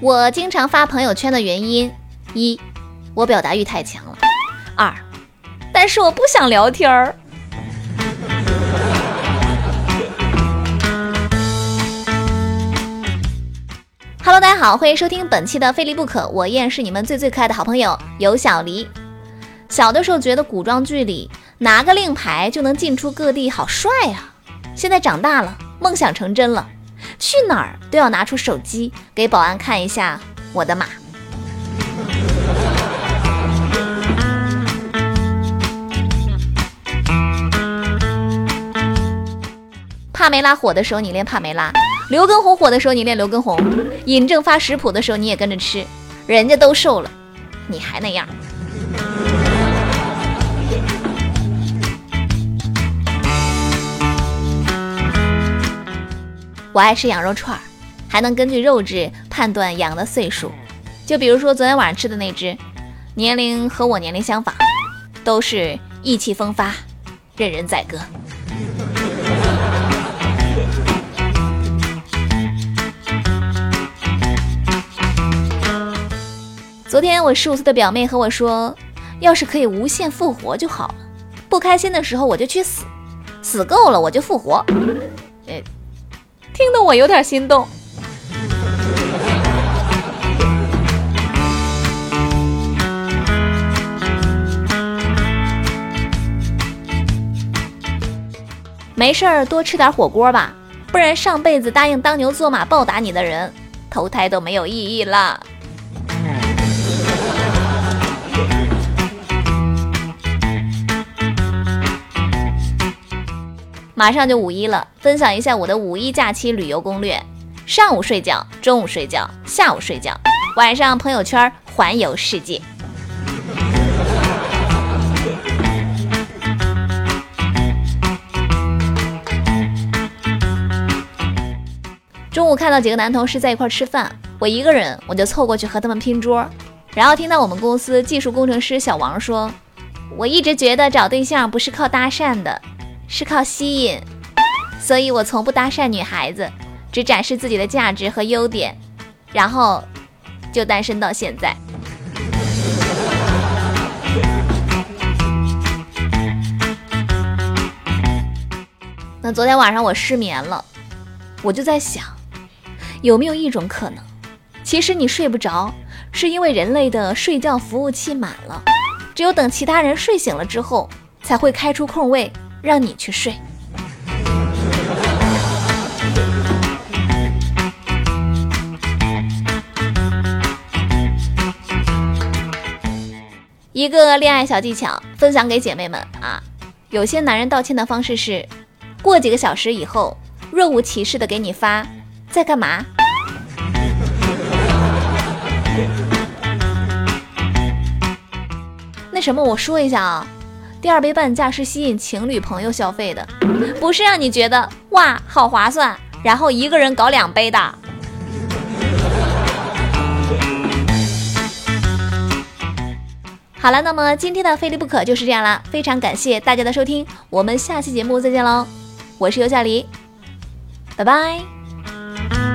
我经常发朋友圈的原因：一，我表达欲太强了；二，但是我不想聊天儿。Hello，大家好，欢迎收听本期的《非离不可》，我依然是你们最最可爱的好朋友有小黎。小的时候觉得古装剧里拿个令牌就能进出各地，好帅啊！现在长大了，梦想成真了，去哪儿都要拿出手机给保安看一下我的码。帕梅拉火的时候，你练帕梅拉。刘畊宏火的时候，你练刘畊宏；尹正发食谱的时候，你也跟着吃。人家都瘦了，你还那样。我爱吃羊肉串儿，还能根据肉质判断羊的岁数。就比如说昨天晚上吃的那只，年龄和我年龄相仿，都是意气风发，任人宰割。昨天我十五岁的表妹和我说，要是可以无限复活就好了。不开心的时候我就去死，死够了我就复活。呃，听得我有点心动。没事儿多吃点火锅吧，不然上辈子答应当牛做马报答你的人，投胎都没有意义了。马上就五一了，分享一下我的五一假期旅游攻略：上午睡觉，中午睡觉，下午睡觉，晚上朋友圈环游世界。中午看到几个男同事在一块吃饭，我一个人我就凑过去和他们拼桌，然后听到我们公司技术工程师小王说：“我一直觉得找对象不是靠搭讪的。”是靠吸引，所以我从不搭讪女孩子，只展示自己的价值和优点，然后就单身到现在。那昨天晚上我失眠了，我就在想，有没有一种可能，其实你睡不着，是因为人类的睡觉服务器满了，只有等其他人睡醒了之后，才会开出空位。让你去睡。一个恋爱小技巧分享给姐妹们啊！有些男人道歉的方式是，过几个小时以后，若无其事的给你发在干嘛？那什么，我说一下啊。第二杯半价是吸引情侣朋友消费的，不是让你觉得哇好划算，然后一个人搞两杯的。好了，那么今天的非离不可就是这样啦，非常感谢大家的收听，我们下期节目再见喽，我是尤小黎，拜拜。